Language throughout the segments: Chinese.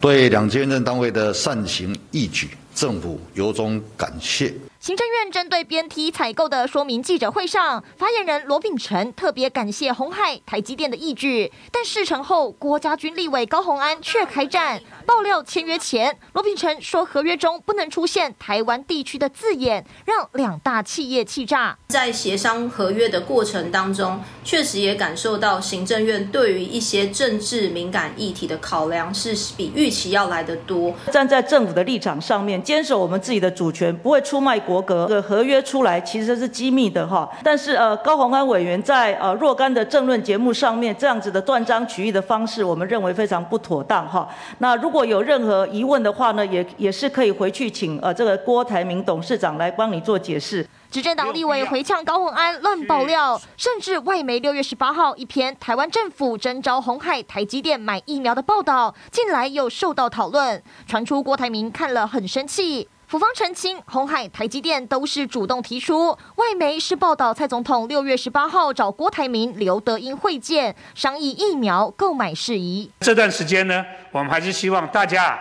对两间任单位的善行义举，政府由衷感谢。行政院针对 BNT 采购的说明记者会上，发言人罗秉成特别感谢鸿海、台积电的义举，但事成后，国家军立委高虹安却开战。爆料签约前，罗秉成说合约中不能出现台湾地区的字眼，让两大企业气炸。在协商合约的过程当中，确实也感受到行政院对于一些政治敏感议题的考量是比预期要来得多。站在政府的立场上面，坚守我们自己的主权，不会出卖。国格的合约出来其实是机密的哈，但是呃高虹安委员在呃若干的政论节目上面这样子的断章取义的方式，我们认为非常不妥当哈。那如果有任何疑问的话呢，也也是可以回去请呃这个郭台铭董事长来帮你做解释。执政党立委回呛高虹安乱爆料，甚至外媒六月十八号一篇台湾政府征召红海、台积电买疫苗的报道，近来又受到讨论，传出郭台铭看了很生气。府方澄清，鸿海、台积电都是主动提出，外媒是报道蔡总统六月十八号找郭台铭、刘德英会见，商议疫苗购买事宜。这段时间呢，我们还是希望大家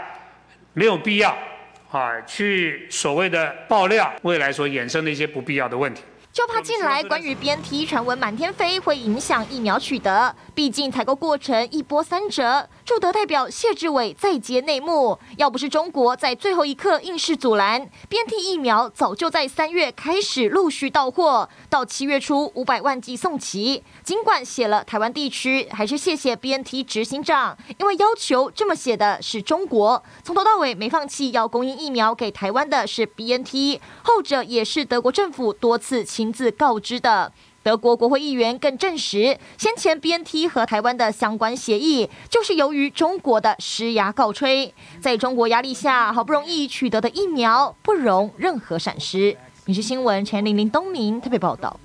没有必要啊，去所谓的爆料未来所衍生的一些不必要的问题。就怕近来关于 BNT 传闻满天飞，会影响疫苗取得。毕竟采购过程一波三折。驻德代表谢志伟再揭内幕：要不是中国在最后一刻硬是阻拦，BNT 疫苗早就在三月开始陆续到货，到七月初五百万剂送齐。尽管写了台湾地区，还是谢谢 BNT 执行长，因为要求这么写的是中国，从头到尾没放弃要供应疫苗给台湾的是 BNT，后者也是德国政府多次亲自告知的。德国国会议员更证实，先前 BNT 和台湾的相关协议，就是由于中国的施压告吹，在中国压力下，好不容易取得的疫苗不容任何闪失。民视新闻陈玲玲东明特别报道。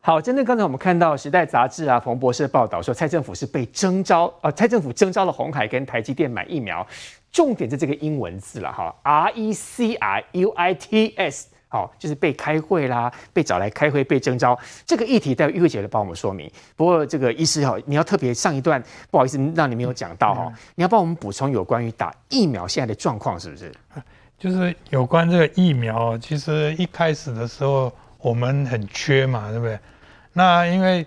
好，针对刚才我们看到《时代》杂志啊，冯博士的报道说，蔡政府是被征召，呃，蔡政府征召了红海跟台积电买疫苗，重点是这个英文字了哈，R E C R U I T S。好，就是被开会啦，被找来开会，被征召。这个议题待会玉慧姐来帮我们说明。不过这个医师哈，你要特别上一段，不好意思让你没有讲到哈，你要帮我们补充有关于打疫苗现在的状况，是不是？就是有关这个疫苗，其实一开始的时候我们很缺嘛，对不对？那因为。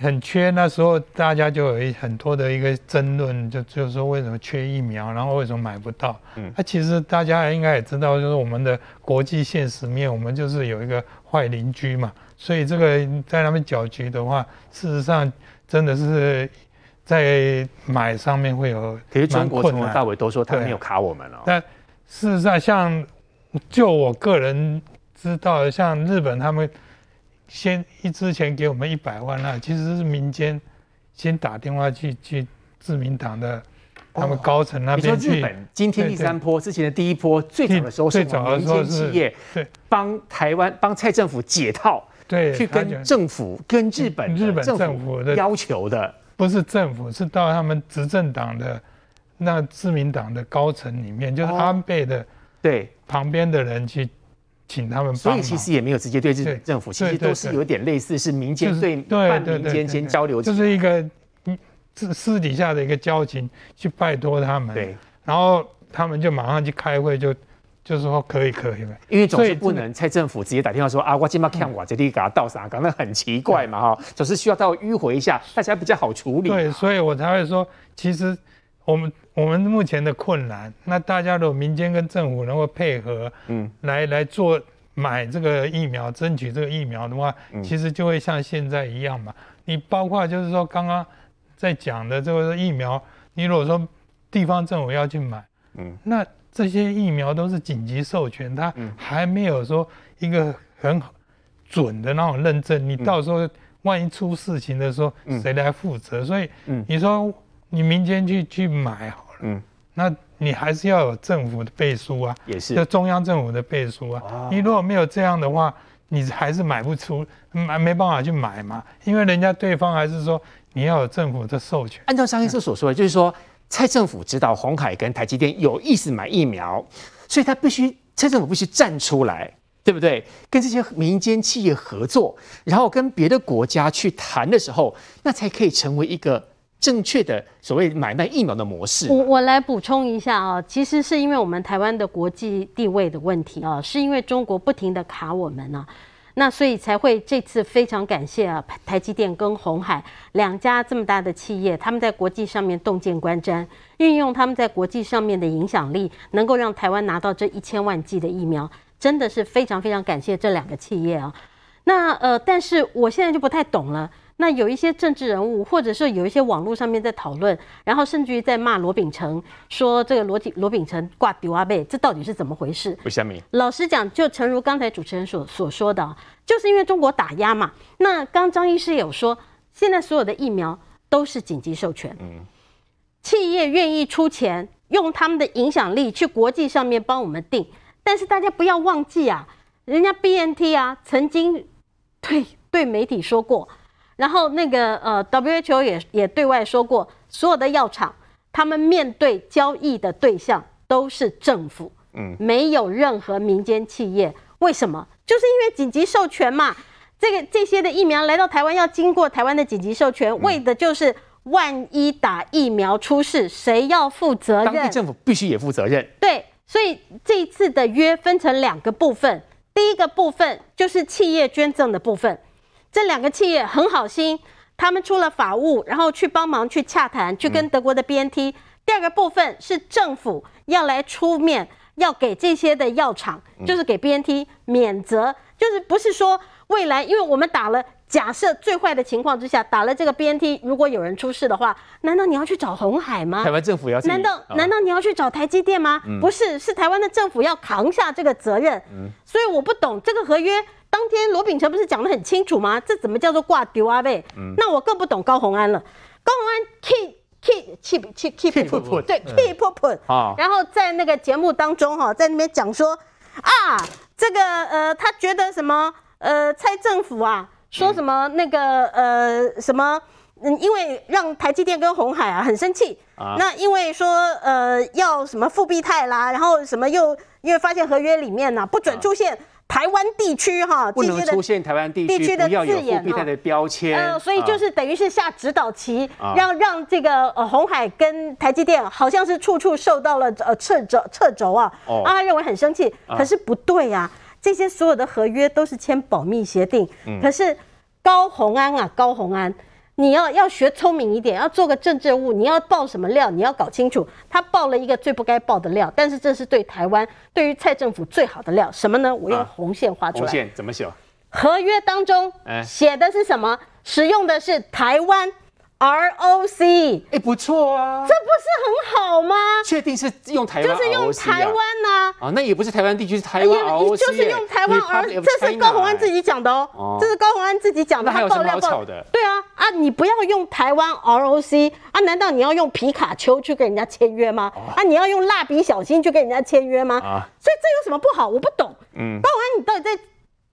很缺，那时候大家就有一很多的一个争论，就就是说为什么缺疫苗，然后为什么买不到？嗯，那其实大家应该也知道，就是我们的国际现实面，我们就是有一个坏邻居嘛，所以这个在那边搅局的话，事实上真的是在买上面会有。其实中国从头到尾都说他没有卡我们了。但事实上，像就我个人知道，像日本他们。先一之前给我们一百万，那其实是民间先打电话去去自民党的他们高层那边去。日本今天第三波之前的第一波最早的时候是民间企业对帮台湾帮蔡政府解套，对，去跟政府跟日本日本政府的要求的，不是政府是到他们执政党的那自民党的高层里面，就是安倍的对旁边的人去。请他们，所以其实也没有直接对政政府，其实都是有点类似，是民间对半民间先交流，就是一个私私底下的一个交情，去拜托他们，对，然后他们就马上去开会，就就是说可以可以，因为总是不能蔡政府直接打电话说啊，我今麦看我这里给他倒啥，搞那很奇怪嘛哈，总是需要到迂回一下，大家比较好处理。对，所以我才会说，其实。我们我们目前的困难，那大家的民间跟政府能够配合，嗯，来来做买这个疫苗，争取这个疫苗的话，其实就会像现在一样嘛。你包括就是说刚刚在讲的这个疫苗，你如果说地方政府要去买，嗯，那这些疫苗都是紧急授权，它还没有说一个很准的那种认证，你到时候万一出事情的时候，谁来负责？所以，你说。你民间去去买好了，嗯，那你还是要有政府的背书啊，也是，就中央政府的背书啊。哦、你如果没有这样的话，你还是买不出，买没办法去买嘛，因为人家对方还是说你要有政府的授权。按照张医师所说的，就是说蔡政府知道鸿海跟台积电有意思买疫苗，所以他必须蔡政府必须站出来，对不对？跟这些民间企业合作，然后跟别的国家去谈的时候，那才可以成为一个。正确的所谓买卖疫苗的模式？我我来补充一下啊，其实是因为我们台湾的国际地位的问题啊，是因为中国不停的卡我们呢、那所以才会这次非常感谢啊，台积电跟鸿海两家这么大的企业，他们在国际上面洞见观瞻，运用他们在国际上面的影响力，能够让台湾拿到这一千万剂的疫苗，真的是非常非常感谢这两个企业啊。那呃，但是我现在就不太懂了。那有一些政治人物，或者是有一些网络上面在讨论，然后甚至于在骂罗秉成，说这个罗罗秉成挂丢阿贝，这到底是怎么回事？为什么？老实讲，就诚如刚才主持人所所说的，就是因为中国打压嘛。那刚张医师也有说，现在所有的疫苗都是紧急授权，嗯，企业愿意出钱，用他们的影响力去国际上面帮我们定，但是大家不要忘记啊，人家 BNT 啊曾经对对媒体说过。然后那个呃，WHO 也也对外说过，所有的药厂他们面对交易的对象都是政府，嗯，没有任何民间企业。为什么？就是因为紧急授权嘛。这个这些的疫苗来到台湾要经过台湾的紧急授权，为的就是万一打疫苗出事，谁要负责任？当地政府必须也负责任。对，所以这一次的约分成两个部分，第一个部分就是企业捐赠的部分。这两个企业很好心，他们出了法务，然后去帮忙去洽谈，去跟德国的 BNT。第二个部分是政府要来出面，要给这些的药厂，就是给 BNT 免责，就是不是说未来，因为我们打了，假设最坏的情况之下打了这个 BNT，如果有人出事的话，难道你要去找红海吗？台湾政府要？难道难道你要去找台积电吗？不是，是台湾的政府要扛下这个责任。所以我不懂这个合约。当天罗秉成不是讲得很清楚吗？这怎么叫做挂丢啊？呗、嗯，那我更不懂高虹安了。高虹安 keep keep keep keep keep put put 对 keep put put 啊，然后在那个节目当中哈，在那边讲说啊，这个呃，他觉得什么呃，蔡政府啊，说什么那个呃什么嗯，因为让台积电跟鸿海啊很生气啊，那因为说呃要什么复必泰啦，然后什么又因为发现合约里面呢、啊、不准出现。啊台湾地区哈，不能出现台湾地区的字眼哈，的标签，呃，所以就是等于是下指导棋，让让这个呃鸿海跟台积电好像是处处受到了呃掣肘掣肘啊，啊，他认为很生气，可是不对呀，这些所有的合约都是签保密协定，可是高虹安啊，高虹安。你要要学聪明一点，要做个政治物，你要爆什么料？你要搞清楚。他爆了一个最不该爆的料，但是这是对台湾、对于蔡政府最好的料，什么呢？我用红线画出来。红线怎么写？合约当中写的是什么？使用的是台湾。R O C，哎，不错啊，这不是很好吗？确定是用台湾，就是用台湾呐。啊，那也不是台湾地区，是台湾 R O C，就是用台湾 R 这是高虹安自己讲的哦，这是高虹安自己讲的。那还有什么好吵的？对啊，啊，你不要用台湾 R O C，啊，难道你要用皮卡丘去跟人家签约吗？啊，你要用蜡笔小新去跟人家签约吗？啊，所以这有什么不好？我不懂。嗯，高虹安，你到底在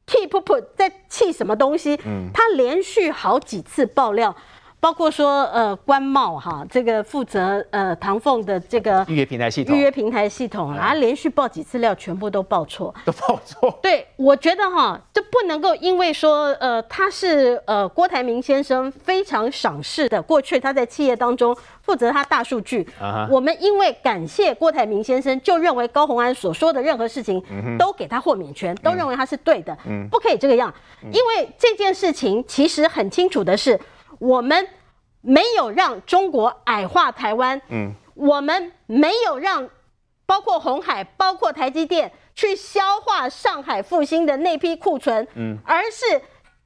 气噗噗，在气什么东西？嗯，他连续好几次爆料。包括说，呃，官帽哈，这个负责呃唐凤的这个预约平台系统，预约平台系统啊，连续报几次料，全部都报错，都报错。对，我觉得哈，这不能够因为说，呃，他是呃郭台铭先生非常赏识的，过去他在企业当中负责他大数据，我们因为感谢郭台铭先生，就认为高鸿安所说的任何事情都给他豁免权，都认为他是对的，不可以这个样，因为这件事情其实很清楚的是。我们没有让中国矮化台湾，嗯，我们没有让包括红海、包括台积电去消化上海复兴的那批库存，嗯，而是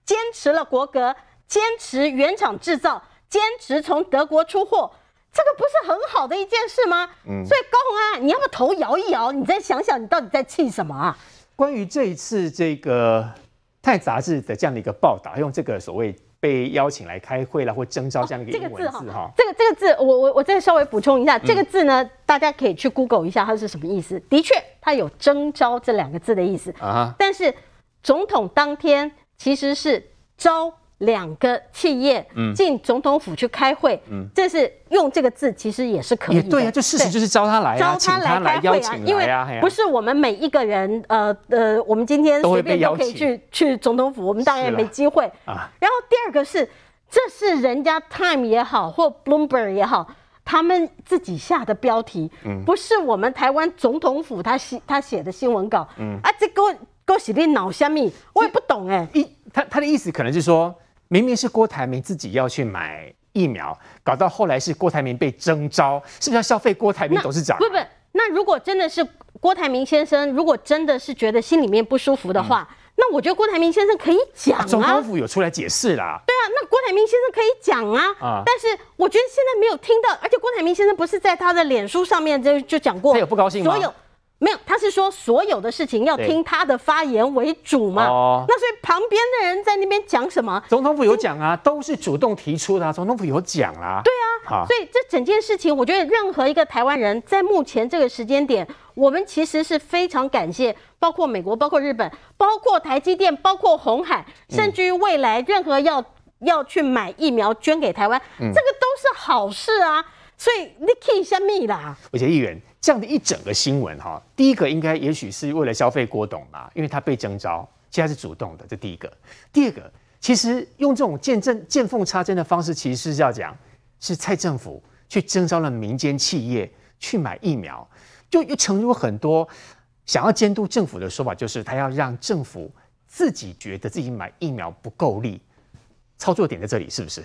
坚持了国格，坚持原厂制造，坚持从德国出货，这个不是很好的一件事吗？嗯，所以高鸿安，你要不要头摇一摇？你再想想，你到底在气什么啊？关于这一次这个《泰杂志》的这样的一个报道，用这个所谓。被邀请来开会了，或征召这样的一个英文字哈、哦，这个这个字，我我我再稍微补充一下，嗯、这个字呢，大家可以去 Google 一下它是什么意思。的确，它有征召这两个字的意思啊，但是总统当天其实是招。两个企业进总统府去开会，嗯，这是用这个字，其实也是可以的。也对啊，就事实就是招他来啊，招他来开会啊，因为不是我们每一个人，呃呃，我们今天随便都可以去去总统府，我们当然也没机会。啊。然后第二个是这是人家 Time 也好，或 Bloomberg 也好，他们自己下的标题，嗯，不是我们台湾总统府他写他写的新闻稿，嗯。啊，这个勾起你脑虾米，我也不懂哎。一他他的意思可能是说，明明是郭台铭自己要去买疫苗，搞到后来是郭台铭被征召，是不是要消费郭台铭董事长？不不，那如果真的是郭台铭先生，如果真的是觉得心里面不舒服的话。嗯那我觉得郭台铭先生可以讲啊，总统府有出来解释啦。对啊，那郭台铭先生可以讲啊。啊，但是我觉得现在没有听到，而且郭台铭先生不是在他的脸书上面就就讲过，他有不高兴吗？所有没有，他是说所有的事情要听他的发言为主嘛。哦，那所以旁边的人在那边讲什么？总统府有讲啊，都是主动提出的啊，总统府有讲啦。对啊，所以这整件事情，我觉得任何一个台湾人在目前这个时间点，我们其实是非常感谢。包括美国，包括日本，包括台积电，包括红海，甚至于未来任何要要去买疫苗捐给台湾，嗯、这个都是好事啊。所以你可以相信啦。而且议员这样的一整个新闻哈，第一个应该也许是为了消费郭董嘛，因为他被征召，现在是主动的，这第一个。第二个，其实用这种见证见缝插针的方式，其实是要讲是蔡政府去征召了民间企业去买疫苗，就又成如很多。想要监督政府的说法，就是他要让政府自己觉得自己买疫苗不够力，操作点在这里是不是？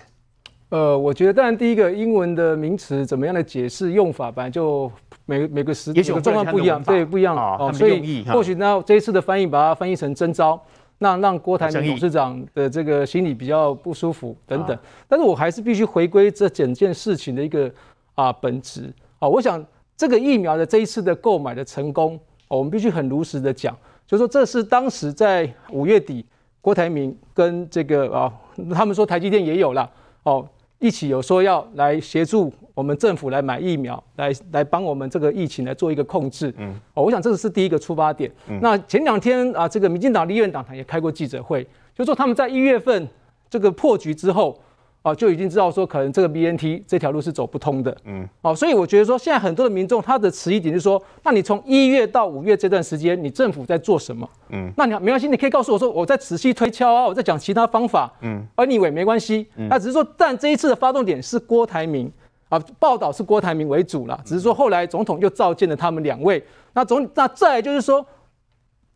呃，我觉得当然第一个英文的名词怎么样的解释用法，本来就每每个时每个状况不一样，对，不一样哦，所以或许那这一次的翻译把它翻译成征召，那让郭台铭董事长的这个心里比较不舒服等等。但是我还是必须回归这整件事情的一个啊本质啊，我想这个疫苗的这一次的购买的成功。我们必须很如实的讲，就是说这是当时在五月底，郭台铭跟这个啊，他们说台积电也有了哦，一起有说要来协助我们政府来买疫苗，来来帮我们这个疫情来做一个控制。嗯，哦，我想这个是第一个出发点。那前两天啊，这个民进党立院党团也开过记者会，就说他们在一月份这个破局之后。哦，就已经知道说可能这个 BNT 这条路是走不通的，嗯，哦，所以我觉得说现在很多的民众他的迟疑点就是说，那你从一月到五月这段时间，你政府在做什么？嗯，那你没关系，你可以告诉我说我在仔细推敲啊，我在讲其他方法，嗯，而你以为没关系，那只是说，但这一次的发动点是郭台铭。啊，报道是郭台铭为主了，只是说后来总统又召见了他们两位，那总那再来就是说，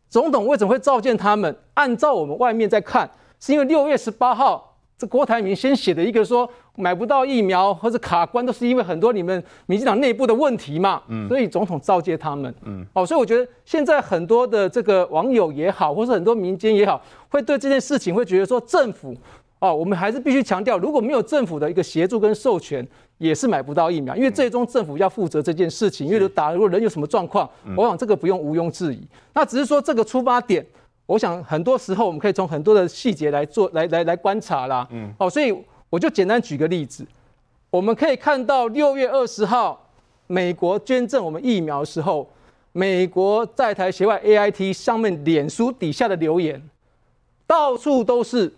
总统为什么会召见他们？按照我们外面在看，是因为六月十八号。这郭台铭先写的一个说买不到疫苗或者卡关，都是因为很多你们民进党内部的问题嘛，嗯，所以总统召见他们，嗯，哦，所以我觉得现在很多的这个网友也好，或是很多民间也好，会对这件事情会觉得说政府，哦，我们还是必须强调，如果没有政府的一个协助跟授权，也是买不到疫苗，因为最终政府要负责这件事情，因为打如果人有什么状况，我想这个不用毋庸置疑，那只是说这个出发点。我想很多时候我们可以从很多的细节来做来来来观察啦，嗯，哦，所以我就简单举个例子，我们可以看到六月二十号美国捐赠我们疫苗的时候，美国在台协外 AIT 上面脸书底下的留言，到处都是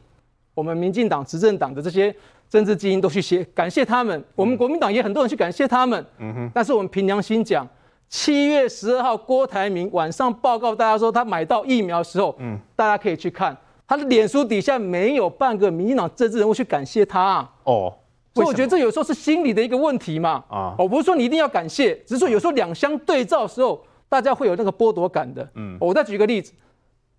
我们民进党执政党的这些政治精英都去写感谢他们，我们国民党也很多人去感谢他们，嗯哼，但是我们凭良心讲。七月十二号，郭台铭晚上报告大家说他买到疫苗的时候，嗯，大家可以去看他的脸书底下没有半个民进党政治人物去感谢他啊。哦，所以我觉得这有时候是心理的一个问题嘛。啊，我不是说你一定要感谢，只是说有时候两相对照的时候，大家会有那个剥夺感的。嗯，我再举个例子，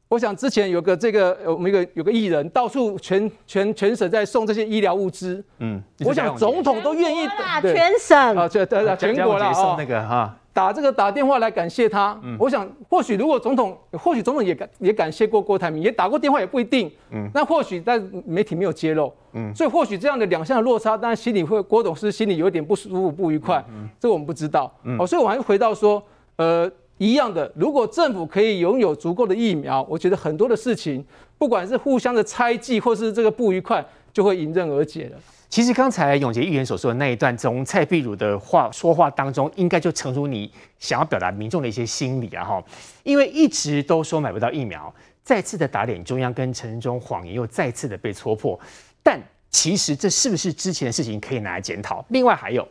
我想之前有个这个我们一个有个艺人到处全全全省在送这些医疗物资。嗯，我想总统都愿意对全省啊，对对对，全国啦送那个哈。打这个打电话来感谢他，嗯、我想或许如果总统，或许总统也感也感谢过郭台铭，也打过电话也不一定，嗯，那或许但媒体没有揭露，嗯，所以或许这样的两项的落差，当然心里会郭董事心里有点不舒服不愉快，嗯，这个我们不知道，嗯，哦，所以我还是回到说，呃，一样的，如果政府可以拥有足够的疫苗，我觉得很多的事情，不管是互相的猜忌或是这个不愉快，就会迎刃而解了。其实刚才永杰议员所说的那一段，从蔡壁如的话说话当中，应该就诚如你想要表达民众的一些心理啊哈。因为一直都说买不到疫苗，再次的打脸中央跟陈时中谎言又再次的被戳破。但其实这是不是之前的事情可以拿来检讨？另外还有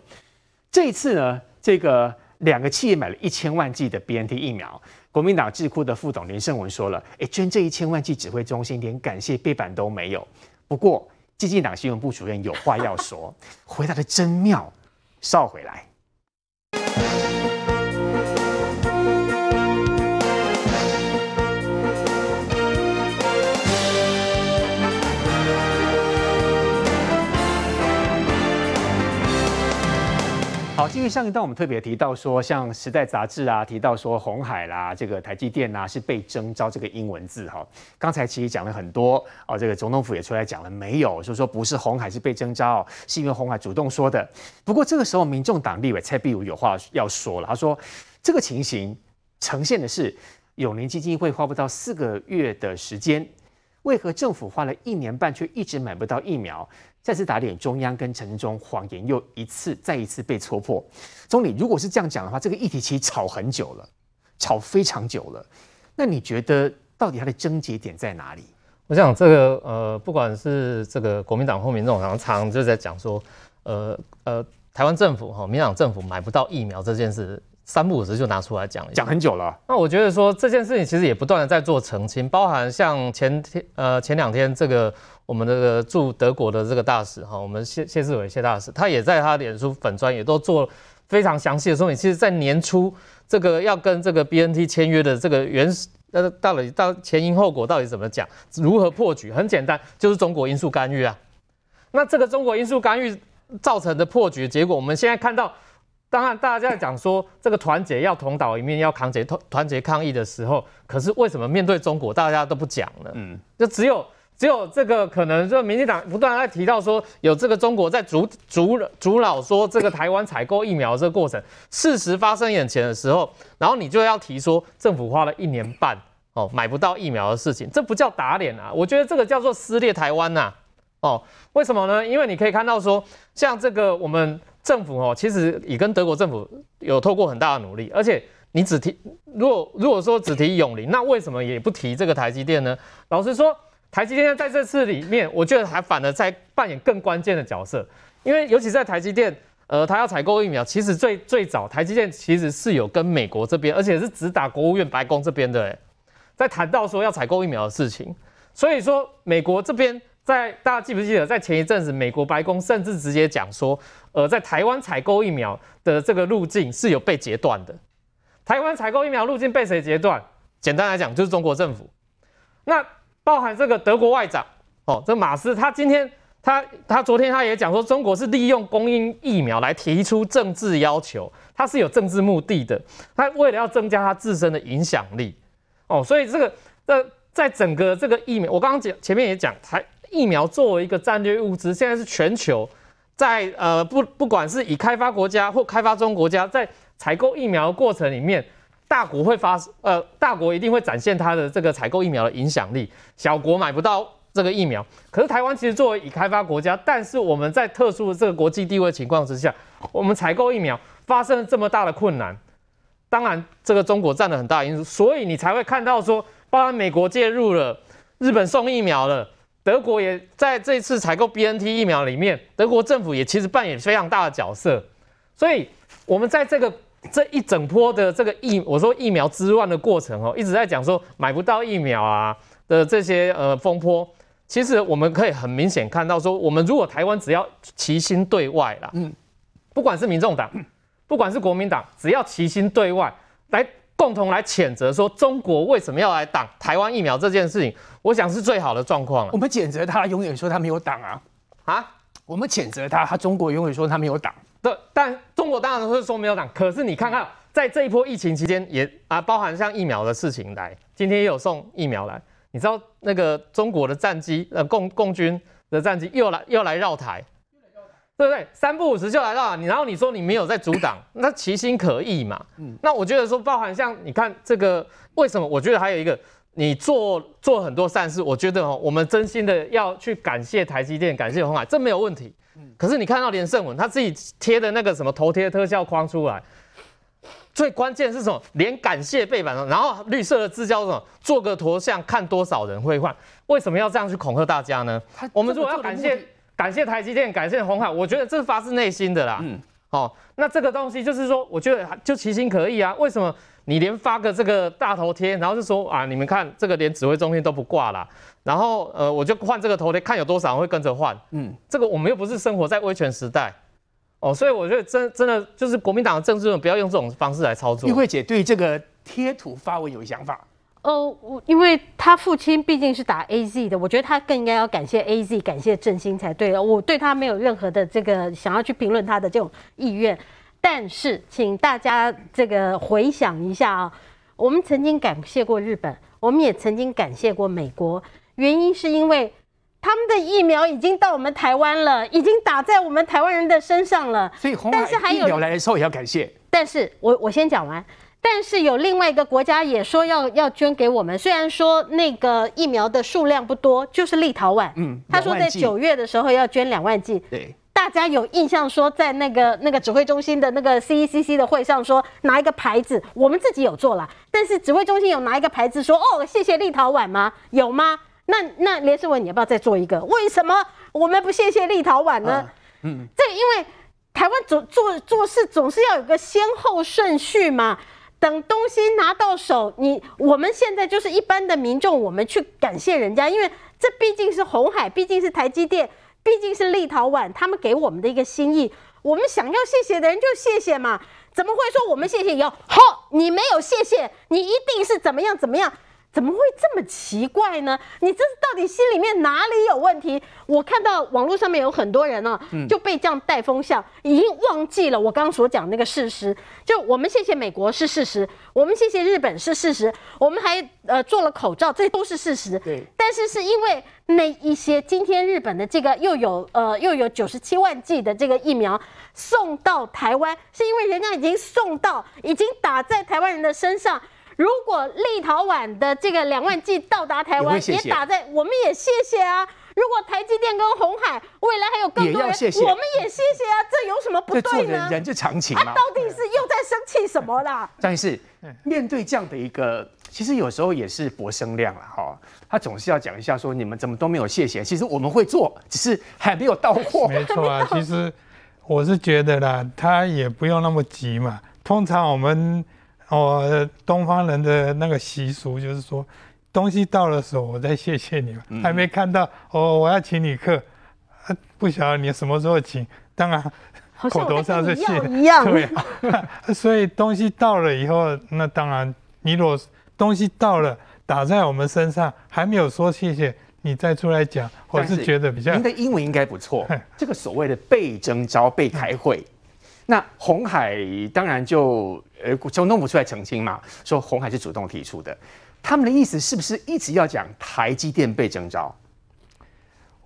这一次呢，这个两个企业买了一千万剂的 BNT 疫苗，国民党智库的副总林胜文说了，哎，捐这一千万剂指挥中心连感谢背板都没有。不过。基进党新闻部主任有话要说，回答的真妙，稍回来。好，因为上一段我们特别提到说，像《时代》杂志啊，提到说红海啦，这个台积电呐是被征召这个英文字哈。刚才其实讲了很多哦，这个总统府也出来讲了没有，就说不是红海是被征召，是因为红海主动说的。不过这个时候，民众党立委蔡壁如有话要说了，他说这个情形呈现的是永龄基金会花不到四个月的时间，为何政府花了一年半却一直买不到疫苗？再次打脸中央跟陈时中谎言，又一次再一次被戳破。总理，如果是这样讲的话，这个议题其实吵很久了，吵非常久了。那你觉得到底它的症结点在哪里？我想这个呃，不管是这个国民党或民众党，常常就在讲说，呃呃，台湾政府哈，民进党政府买不到疫苗这件事。三不五时就拿出来讲，讲很久了。那我觉得说这件事情其实也不断的在做澄清，包含像前天呃前两天这个我们这个驻德国的这个大使哈，我们谢谢志伟谢大使，他也在他脸书粉专也都做非常详细的说明。其实，在年初这个要跟这个 BNT 签约的这个原始呃到底到前因后果到底怎么讲，如何破局？很简单，就是中国因素干预啊。那这个中国因素干预造成的破局结果，我们现在看到。当然，大家在讲说这个团结要同岛一面，要团结团团结抗议的时候，可是为什么面对中国，大家都不讲呢？嗯，就只有只有这个可能，就民进党不断在提到说有这个中国在阻阻阻扰说这个台湾采购疫苗这个过程，事实发生眼前的时候，然后你就要提说政府花了一年半哦买不到疫苗的事情，这不叫打脸啊，我觉得这个叫做撕裂台湾呐、哦，为什么呢？因为你可以看到说，像这个我们。政府哦，其实也跟德国政府有透过很大的努力，而且你只提，如果如果说只提永龄，那为什么也不提这个台积电呢？老实说，台积电在这次里面，我觉得还反而在扮演更关键的角色，因为尤其在台积电，呃，他要采购疫苗，其实最最早台积电其实是有跟美国这边，而且是直打国务院白宫这边的，在谈到说要采购疫苗的事情，所以说美国这边。在大家记不记得，在前一阵子，美国白宫甚至直接讲说，呃，在台湾采购疫苗的这个路径是有被截断的。台湾采购疫苗路径被谁截断？简单来讲，就是中国政府。那包含这个德国外长哦，这马斯，他今天他他昨天他也讲说，中国是利用供应疫苗来提出政治要求，他是有政治目的的，他为了要增加他自身的影响力哦，所以这个在在整个这个疫苗，我刚刚讲前面也讲台。疫苗作为一个战略物资，现在是全球在呃不不管是以开发国家或开发中国家，在采购疫苗的过程里面，大国会发呃大国一定会展现它的这个采购疫苗的影响力，小国买不到这个疫苗。可是台湾其实作为已开发国家，但是我们在特殊的这个国际地位情况之下，我们采购疫苗发生了这么大的困难，当然这个中国占了很大因素，所以你才会看到说，包括美国介入了，日本送疫苗了。德国也在这次采购 BNT 疫苗里面，德国政府也其实扮演非常大的角色。所以，我们在这个这一整波的这个疫，我说疫苗之乱的过程哦，一直在讲说买不到疫苗啊的这些呃风波。其实我们可以很明显看到说，我们如果台湾只要齐心对外啦，嗯，不管是民众党，不管是国民党，只要齐心对外来。共同来谴责说中国为什么要来挡台湾疫苗这件事情，我想是最好的状况了。我们谴责他，永远说他没有挡啊啊！我们谴责他，他中国永远说他没有挡。对，但中国当然会说没有挡。可是你看看，在这一波疫情期间，也啊，包含像疫苗的事情来，今天也有送疫苗来。你知道那个中国的战机，呃，共共军的战机又来又来绕台。对不对？三不五时就来到你，然后你说你没有在阻挡，那其心可议嘛。嗯，那我觉得说，包含像你看这个，为什么？我觉得还有一个，你做做很多善事，我觉得哦，我们真心的要去感谢台积电，感谢鸿海，这没有问题。嗯，可是你看到连胜文他自己贴的那个什么头贴特效框出来，最关键是什么？连感谢背板上，然后绿色的字叫什么？做个头像看多少人会换？为什么要这样去恐吓大家呢？我们如果要感谢。感谢台积电，感谢鸿海，我觉得这是发自内心的啦。嗯，哦，那这个东西就是说，我觉得就其心可议啊。为什么你连发个这个大头贴，然后就说啊，你们看这个连指挥中心都不挂了，然后呃，我就换这个头贴，看有多少人会跟着换。嗯，这个我们又不是生活在威权时代。哦，所以我觉得真真的就是国民党的政治人不要用这种方式来操作。玉慧姐对这个贴图发文有想法？呃，我因为他父亲毕竟是打 AZ 的，我觉得他更应该要感谢 AZ，感谢振兴才对。我对他没有任何的这个想要去评论他的这种意愿。但是，请大家这个回想一下啊，我们曾经感谢过日本，我们也曾经感谢过美国，原因是因为。他们的疫苗已经到我们台湾了，已经打在我们台湾人的身上了。所以红海疫苗来的时候也要感谢。但是我我先讲完。但是有另外一个国家也说要要捐给我们，虽然说那个疫苗的数量不多，就是立陶宛。嗯，他说在九月的时候要捐两万剂。对，大家有印象说在那个那个指挥中心的那个 CECC 的会上说拿一个牌子，我们自己有做了，但是指挥中心有拿一个牌子说哦谢谢立陶宛吗？有吗？那那连胜文，你要不要再做一个？为什么我们不谢谢立陶宛呢？嗯，这因为台湾总做做事总是要有个先后顺序嘛。等东西拿到手，你我们现在就是一般的民众，我们去感谢人家，因为这毕竟是红海，毕竟是台积电，毕竟是立陶宛，他们给我们的一个心意，我们想要谢谢的人就谢谢嘛。怎么会说我们谢谢以后，好，你没有谢谢，你一定是怎么样怎么样？怎么会这么奇怪呢？你这是到底心里面哪里有问题？我看到网络上面有很多人呢、啊，就被这样带风向，已经忘记了我刚刚所讲那个事实。就我们谢谢美国是事实，我们谢谢日本是事实，我们还呃做了口罩，这都是事实。对。但是是因为那一些今天日本的这个又有呃又有九十七万剂的这个疫苗送到台湾，是因为人家已经送到，已经打在台湾人的身上。如果立陶宛的这个两万剂到达台湾，也打在，我们也谢谢啊。如果台积电跟红海未来还有更多人，谢谢我们也谢谢啊。这有什么不对呢？人之常情嘛。他到底是又在生气什么啦？但是面对这样的一个，其实有时候也是博声量了哈。他总是要讲一下说，你们怎么都没有谢谢。其实我们会做，只是还没有到货。没错啊，其实我是觉得啦，他也不用那么急嘛。通常我们。哦，东方人的那个习俗就是说，东西到了手，我再谢谢你们。还没看到哦，我要请你客，不晓得你什么时候请。当然，口头上是谢一样。对，所以东西到了以后，那当然，你如果东西到了打在我们身上，还没有说谢谢，你再出来讲，我是觉得比较。您的英文应该不错。这个所谓的被征召、被开会。那红海当然就呃，就弄不出来澄清嘛，说红海是主动提出的。他们的意思是不是一直要讲台积电被征召？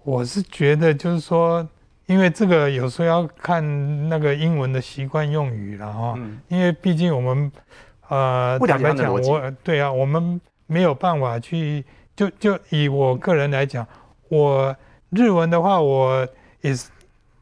我是觉得就是说，因为这个有时候要看那个英文的习惯用语了哈。嗯、因为毕竟我们呃，不了解他的。我对啊，我们没有办法去就就以我个人来讲，我日文的话，我也是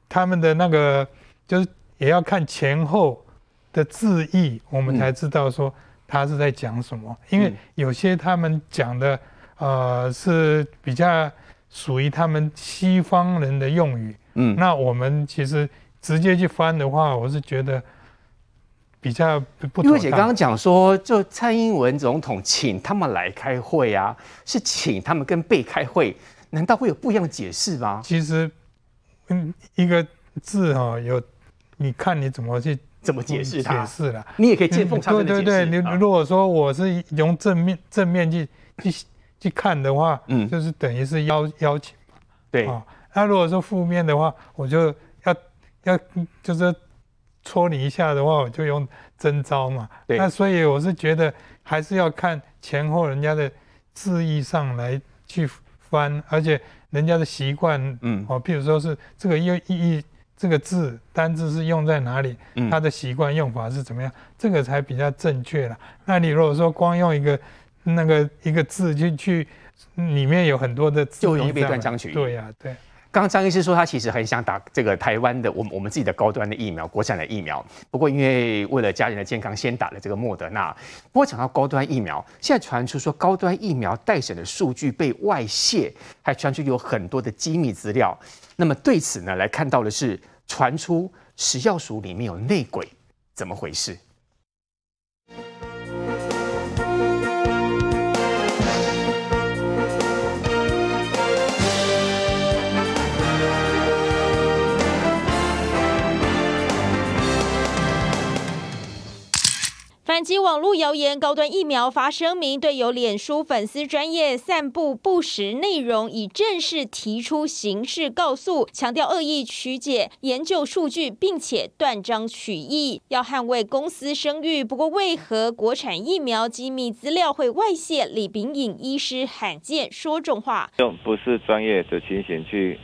他们的那个就是。也要看前后的字义，我们才知道说他是在讲什么。因为有些他们讲的，呃，是比较属于他们西方人的用语。嗯，那我们其实直接去翻的话，我是觉得比较不。因为姐刚刚讲说，就蔡英文总统请他们来开会啊，是请他们跟被开会，难道会有不一样的解释吗？其实，嗯，一个字哈有。你看你怎么去怎么解释它？解释了，你也可以见缝插针的解释。对对对，你如果说我是用正面正面去去去看的话，嗯，就是等于是邀邀请嘛。对啊，那如果说负面的话，我就要要就是戳你一下的话，我就用真招嘛。对。那所以我是觉得还是要看前后人家的字义上来去翻，而且人家的习惯，嗯，哦，譬如说是这个意意义。这个字单字是用在哪里？它的习惯用法是怎么样？这个才比较正确了。那你如果说光用一个那个一个字就去，里面有很多的字，就容易被断章取义。对呀，对。刚刚张医师说他其实很想打这个台湾的我们我们自己的高端的疫苗，国产的疫苗。不过因为为了家人的健康，先打了这个莫德纳。不过讲到高端疫苗，现在传出说高端疫苗待审的数据被外泄，还传出有很多的机密资料。那么对此呢，来看到的是。传出食药署里面有内鬼，怎么回事？反击网络谣言，高端疫苗发声明，对有脸书粉丝专业散布不实内容，已正式提出刑事告诉，强调恶意曲解研究数据，并且断章取义，要捍卫公司声誉。不过，为何国产疫苗机密资料会外泄？李秉颖医师罕见说重话，用不是专业的情形去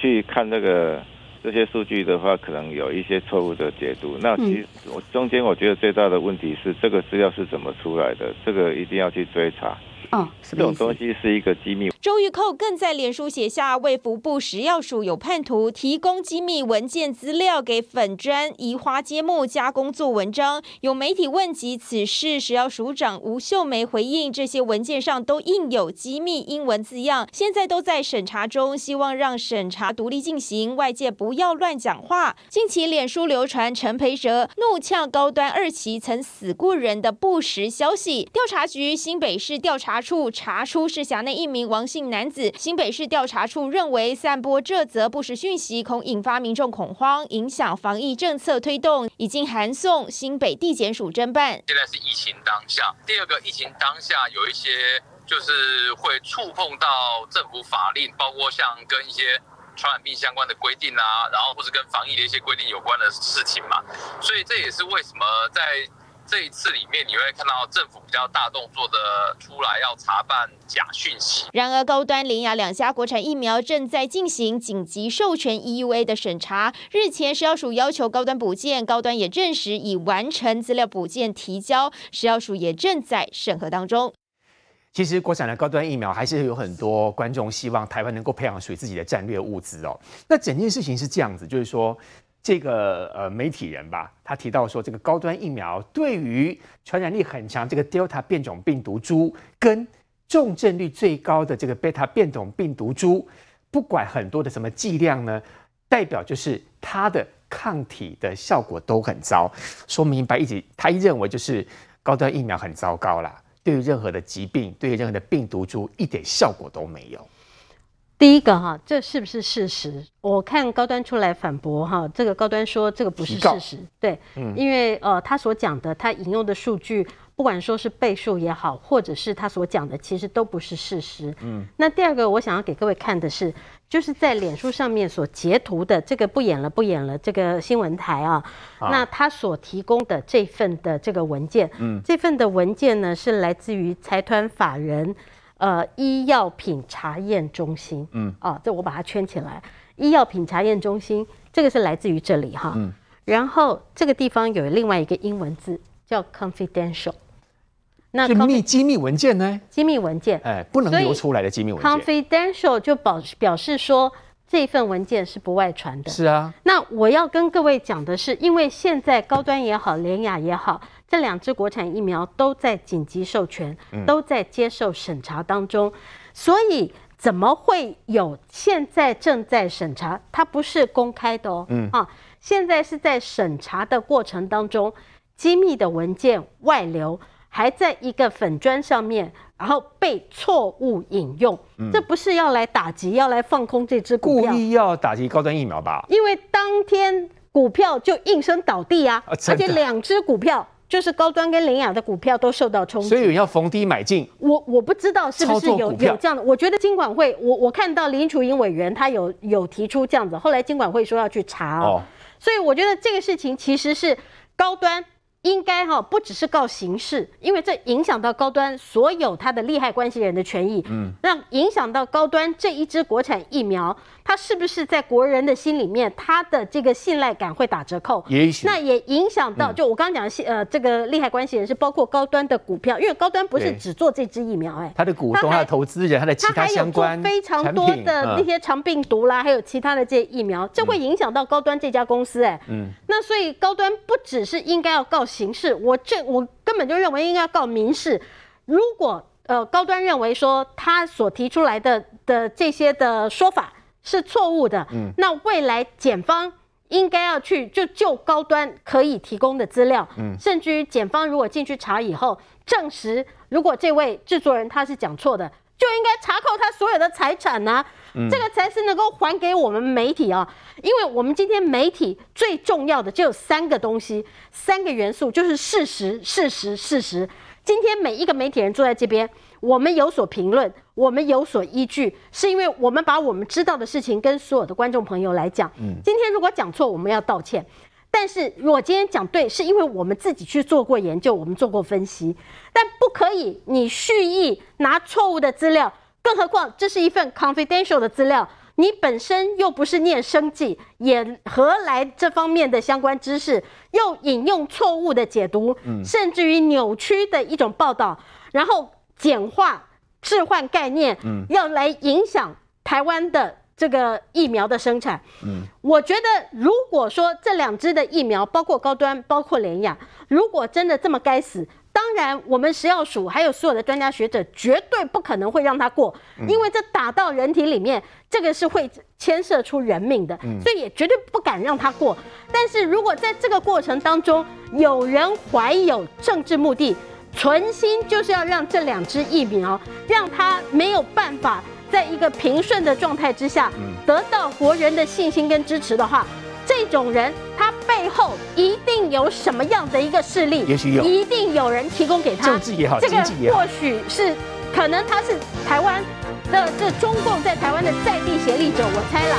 去看那个。这些数据的话，可能有一些错误的解读。那其实我中间我觉得最大的问题是，这个资料是怎么出来的？这个一定要去追查。哦，这种东西是一个机密。周玉蔻更在脸书写下，为服部食药署有叛徒提供机密文件资料给粉砖移花接木加工做文章。有媒体问及此事，食药署长吴秀梅回应，这些文件上都印有机密英文字样，现在都在审查中，希望让审查独立进行，外界不要乱讲话。近期脸书流传陈培哲怒呛高端二期曾死过人的不实消息，调查局新北市调查处查出是辖内一名王姓男子，新北市调查处认为散播这则不实讯息，恐引发民众恐慌，影响防疫政策推动，已经函送新北地检署侦办。现在是疫情当下，第二个疫情当下有一些就是会触碰到政府法令，包括像跟一些传染病相关的规定啊，然后或是跟防疫的一些规定有关的事情嘛，所以这也是为什么在。这一次里面，你会看到政府比较大动作的出来要查办假讯息。然而，高端、联亚两家国产疫苗正在进行紧急授权 EUA 的审查。日前，食药署要求高端补件，高端也证实已完成资料补件提交，食药署也正在审核当中。其实，国产的高端疫苗还是有很多观众希望台湾能够培养属于自己的战略物资哦。那整件事情是这样子，就是说。这个呃媒体人吧，他提到说，这个高端疫苗对于传染力很强这个 Delta 变种病毒株跟重症率最高的这个 Beta 变种病毒株，不管很多的什么剂量呢，代表就是它的抗体的效果都很糟。说明白一直他一认为就是高端疫苗很糟糕啦，对于任何的疾病，对于任何的病毒株一点效果都没有。第一个哈，这是不是事实？我看高端出来反驳哈，这个高端说这个不是事实，对，嗯，因为呃他所讲的，他引用的数据，不管说是倍数也好，或者是他所讲的，其实都不是事实，嗯。那第二个，我想要给各位看的是，就是在脸书上面所截图的这个不演了不演了这个新闻台啊，啊，那他所提供的这份的这个文件，嗯，这份的文件呢是来自于财团法人。呃，医药品查验中心，嗯，啊，这我把它圈起来。医药品查验中心，这个是来自于这里哈，嗯，然后这个地方有另外一个英文字叫 confidential，那是密机密文件呢？机密文件，哎，不能流出来的机密文件。confidential 就表表示说这份文件是不外传的。是啊，那我要跟各位讲的是，因为现在高端也好，联雅也好。这两支国产疫苗都在紧急授权，都在接受审查当中，所以怎么会有现在正在审查？它不是公开的哦，嗯啊，现在是在审查的过程当中，机密的文件外流，还在一个粉砖上面，然后被错误引用，这不是要来打击、要来放空这支股票，故意要打击高端疫苗吧？因为当天股票就应声倒地啊，而且两支股票。就是高端跟领养的股票都受到冲击，所以有人要逢低买进。我我不知道是不是有有这样的，我觉得金管会，我我看到林楚英委员他有有提出这样子，后来金管会说要去查哦，所以我觉得这个事情其实是高端。应该哈，不只是告刑事，因为这影响到高端所有他的利害关系人的权益，嗯，让影响到高端这一支国产疫苗，它是不是在国人的心里面，他的这个信赖感会打折扣？也许。那也影响到，就我刚刚讲的，呃，这个利害关系人是包括高端的股票，因为高端不是只做这支疫苗，哎，他的股东、他的投资人、他的其他相关，非常多的那些长病毒啦，还有其他的这些疫苗，这会影响到高端这家公司，哎，嗯，那所以高端不只是应该要告。刑事，我这我根本就认为应该要告民事。如果呃高端认为说他所提出来的的这些的说法是错误的，嗯，那未来检方应该要去就就高端可以提供的资料，嗯，甚至于检方如果进去查以后证实，如果这位制作人他是讲错的，就应该查扣他所有的财产呐、啊。嗯、这个才是能够还给我们媒体啊，因为我们今天媒体最重要的就有三个东西，三个元素，就是事实、事实、事实。今天每一个媒体人坐在这边，我们有所评论，我们有所依据，是因为我们把我们知道的事情跟所有的观众朋友来讲。嗯，今天如果讲错，我们要道歉。但是如果今天讲对，是因为我们自己去做过研究，我们做过分析。但不可以你蓄意拿错误的资料，更何况这是一份 confidential 的资料，你本身又不是念生计，也何来这方面的相关知识？又引用错误的解读，甚至于扭曲的一种报道，然后简化、置换概念，嗯要来影响台湾的。这个疫苗的生产，嗯，我觉得如果说这两支的疫苗，包括高端，包括联雅，如果真的这么该死，当然我们食药署还有所有的专家学者绝对不可能会让它过，因为这打到人体里面，这个是会牵涉出人命的，所以也绝对不敢让它过。但是如果在这个过程当中，有人怀有政治目的，存心就是要让这两支疫苗让它没有办法。在一个平顺的状态之下，得到国人的信心跟支持的话，这种人他背后一定有什么样的一个势力，也许有，一定有人提供给他政治也好，经济也好，或许是可能他是台湾的这中共在台湾的在地协力者，我猜了。